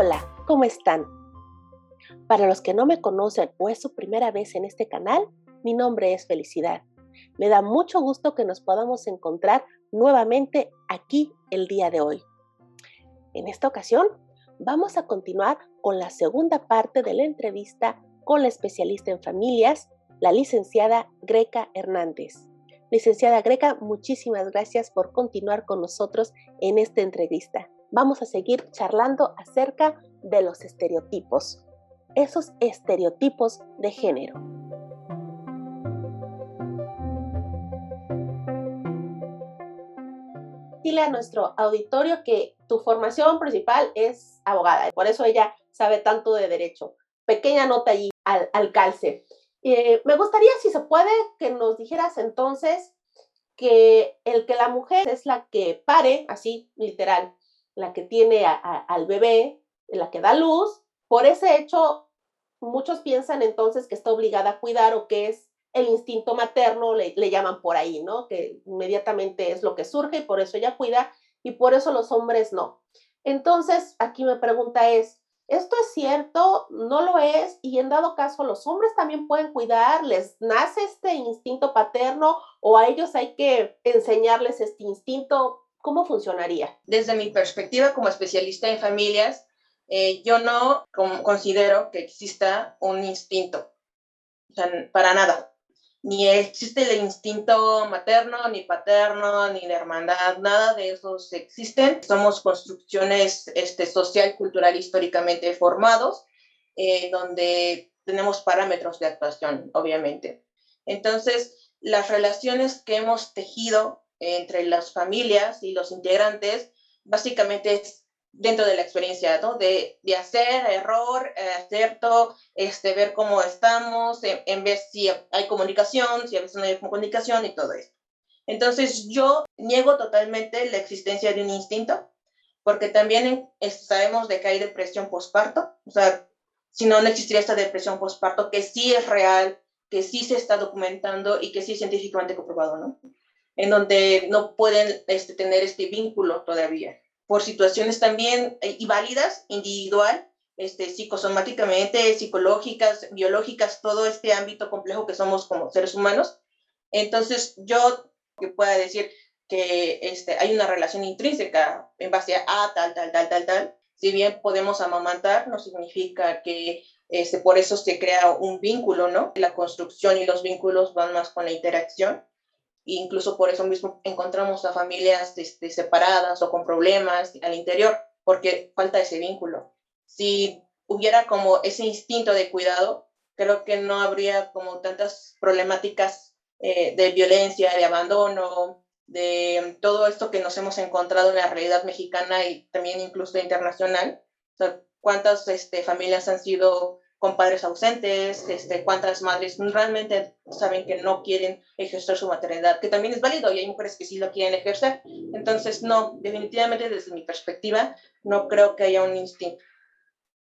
Hola, ¿cómo están? Para los que no me conocen o es su primera vez en este canal, mi nombre es Felicidad. Me da mucho gusto que nos podamos encontrar nuevamente aquí el día de hoy. En esta ocasión, vamos a continuar con la segunda parte de la entrevista con la especialista en familias, la licenciada Greca Hernández. Licenciada Greca, muchísimas gracias por continuar con nosotros en esta entrevista. Vamos a seguir charlando acerca de los estereotipos, esos estereotipos de género. Dile a nuestro auditorio que tu formación principal es abogada, por eso ella sabe tanto de derecho. Pequeña nota allí al, al calce. Eh, me gustaría, si se puede, que nos dijeras entonces que el que la mujer es la que pare, así literal, la que tiene al bebé, la que da luz, por ese hecho, muchos piensan entonces que está obligada a cuidar o que es el instinto materno, le, llaman por ahí, ¿no? Que inmediatamente es lo que surge y por eso ella cuida y por eso los hombres no. Entonces, aquí mi pregunta es, ¿Esto es cierto? ¿No lo es? Y en dado caso, ¿los hombres también pueden cuidar? ¿Les nace este instinto paterno o a ellos hay que enseñarles este instinto? ¿Cómo funcionaría? Desde mi perspectiva como especialista en familias, eh, yo no considero que exista un instinto, o sea, para nada ni existe el instinto materno, ni paterno, ni de hermandad, nada de esos existen. Somos construcciones este, social, cultural, históricamente formados, eh, donde tenemos parámetros de actuación, obviamente. Entonces, las relaciones que hemos tejido entre las familias y los integrantes, básicamente es dentro de la experiencia, ¿no? De, de hacer error, eh, acierto, este, ver cómo estamos, en, ver si hay comunicación, si a veces no hay comunicación y todo eso. Entonces yo niego totalmente la existencia de un instinto, porque también sabemos de que hay depresión postparto, o sea, si no, no existiría esta depresión postparto, que sí es real, que sí se está documentando y que sí es científicamente comprobado, ¿no? En donde no pueden este, tener este vínculo todavía por situaciones también eh, y válidas, individual, este, psicosomáticamente, psicológicas, biológicas, todo este ámbito complejo que somos como seres humanos. Entonces, yo que pueda decir que este, hay una relación intrínseca en base a tal, tal, tal, tal, tal, si bien podemos amamantar, no significa que este, por eso se crea un vínculo, ¿no? La construcción y los vínculos van más con la interacción incluso por eso mismo encontramos a familias este, separadas o con problemas al interior, porque falta ese vínculo. Si hubiera como ese instinto de cuidado, creo que no habría como tantas problemáticas eh, de violencia, de abandono, de todo esto que nos hemos encontrado en la realidad mexicana y también incluso internacional. cuántas este, familias han sido con padres ausentes, este, cuántas madres realmente saben que no quieren ejercer su maternidad, que también es válido y hay mujeres que sí lo quieren ejercer. Entonces, no, definitivamente desde mi perspectiva, no creo que haya un instinto.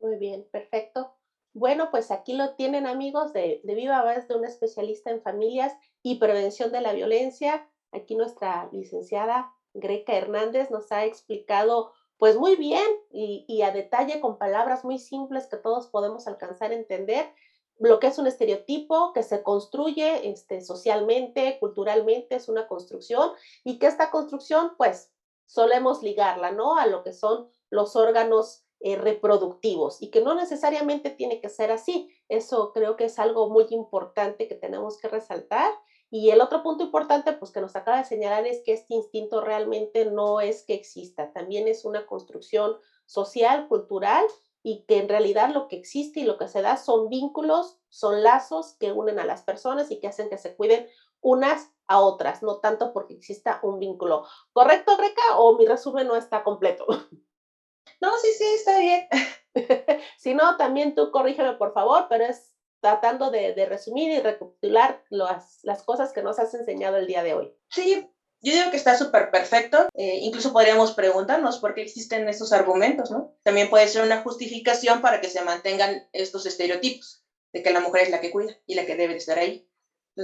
Muy bien, perfecto. Bueno, pues aquí lo tienen amigos de, de Viva Voz de un especialista en familias y prevención de la violencia. Aquí nuestra licenciada Greca Hernández nos ha explicado pues muy bien y, a detalle con palabras muy simples que todos podemos alcanzar a entender lo que es un estereotipo que se construye este, socialmente, culturalmente, es una construcción y que esta construcción pues solemos ligarla, ¿no? A lo que son los órganos eh, reproductivos y que no necesariamente tiene que ser así. Eso creo que es algo muy importante que tenemos que resaltar y el otro punto importante, pues que nos acaba de señalar, es que este instinto realmente no es que exista, también es una construcción social, cultural, y que en realidad lo que existe y lo que se da son vínculos, son lazos que unen a las personas y que hacen que se cuiden unas a otras, no tanto porque exista un vínculo. ¿Correcto, Greca? ¿O mi resumen no está completo? No, sí, sí, está bien. si no, también tú corrígeme, por favor, pero es tratando de, resumir y recapitular las, las, cosas que nos has enseñado el día de hoy. Sí, yo digo que está súper perfecto. Eh, incluso podríamos preguntarnos por qué existen estos argumentos, ¿no? También puede ser una justificación para que se mantengan estos estereotipos de que la mujer es la que cuida y la que debe estar ahí.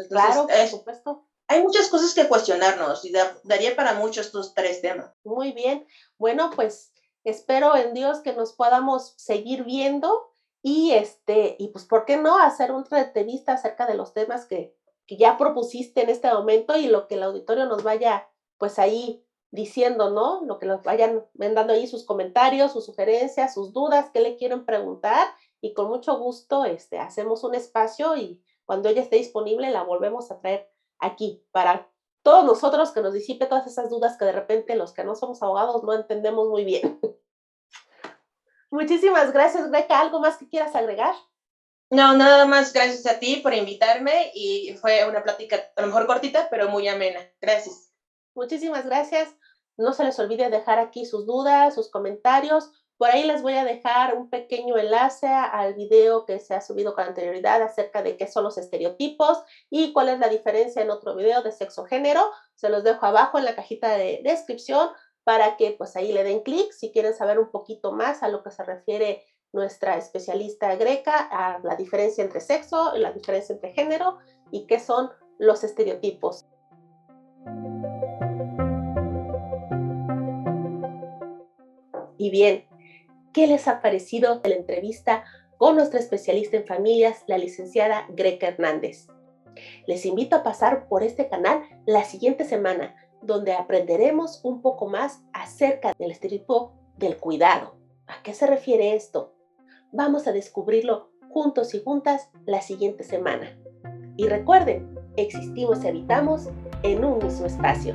claro, por supuesto. Hay muchas cosas que cuestionarnos y daría para mucho estos tres temas. Muy bien. Bueno, pues espero en Dios que nos podamos seguir viendo y este, y pues, ¿por qué no hacer otra entrevista acerca de los temas que, ya propusiste en este momento y lo que el auditorio nos vaya, pues ahí diciendo, ¿no? Lo que nos vayan dando ahí sus comentarios, sus sugerencias, sus dudas, qué le quieren preguntar y con mucho gusto este, hacemos un espacio y cuando ella esté disponible la volvemos a traer aquí para todos nosotros que nos disipe todas esas dudas que de repente los que no somos abogados no entendemos muy bien. Muchísimas gracias, Greca. ¿Algo más que quieras agregar? No, nada más gracias a ti por invitarme y fue una plática a lo mejor cortita, pero muy amena. Gracias. Muchísimas gracias. No se les olvide dejar aquí sus dudas, sus comentarios. Por ahí les voy a dejar un pequeño enlace al video que se ha subido con anterioridad acerca de qué son los estereotipos y cuál es la diferencia en otro video de sexo género. Se los dejo abajo en la cajita de descripción para que pues ahí le den clic si quieren saber un poquito más a lo que se refiere nuestra especialista greca, a la diferencia entre sexo, la diferencia entre género y qué son los estereotipos. Y bien, ¿qué les ha parecido la entrevista con nuestra especialista en familias, la licenciada Greca Hernández? Les invito a pasar por este canal la siguiente semana, donde aprenderemos un poco más acerca del estereotipo del cuidado. ¿A qué se refiere esto? Vamos a descubrirlo juntos y juntas la siguiente semana. Y recuerden, existimos y habitamos en un mismo espacio.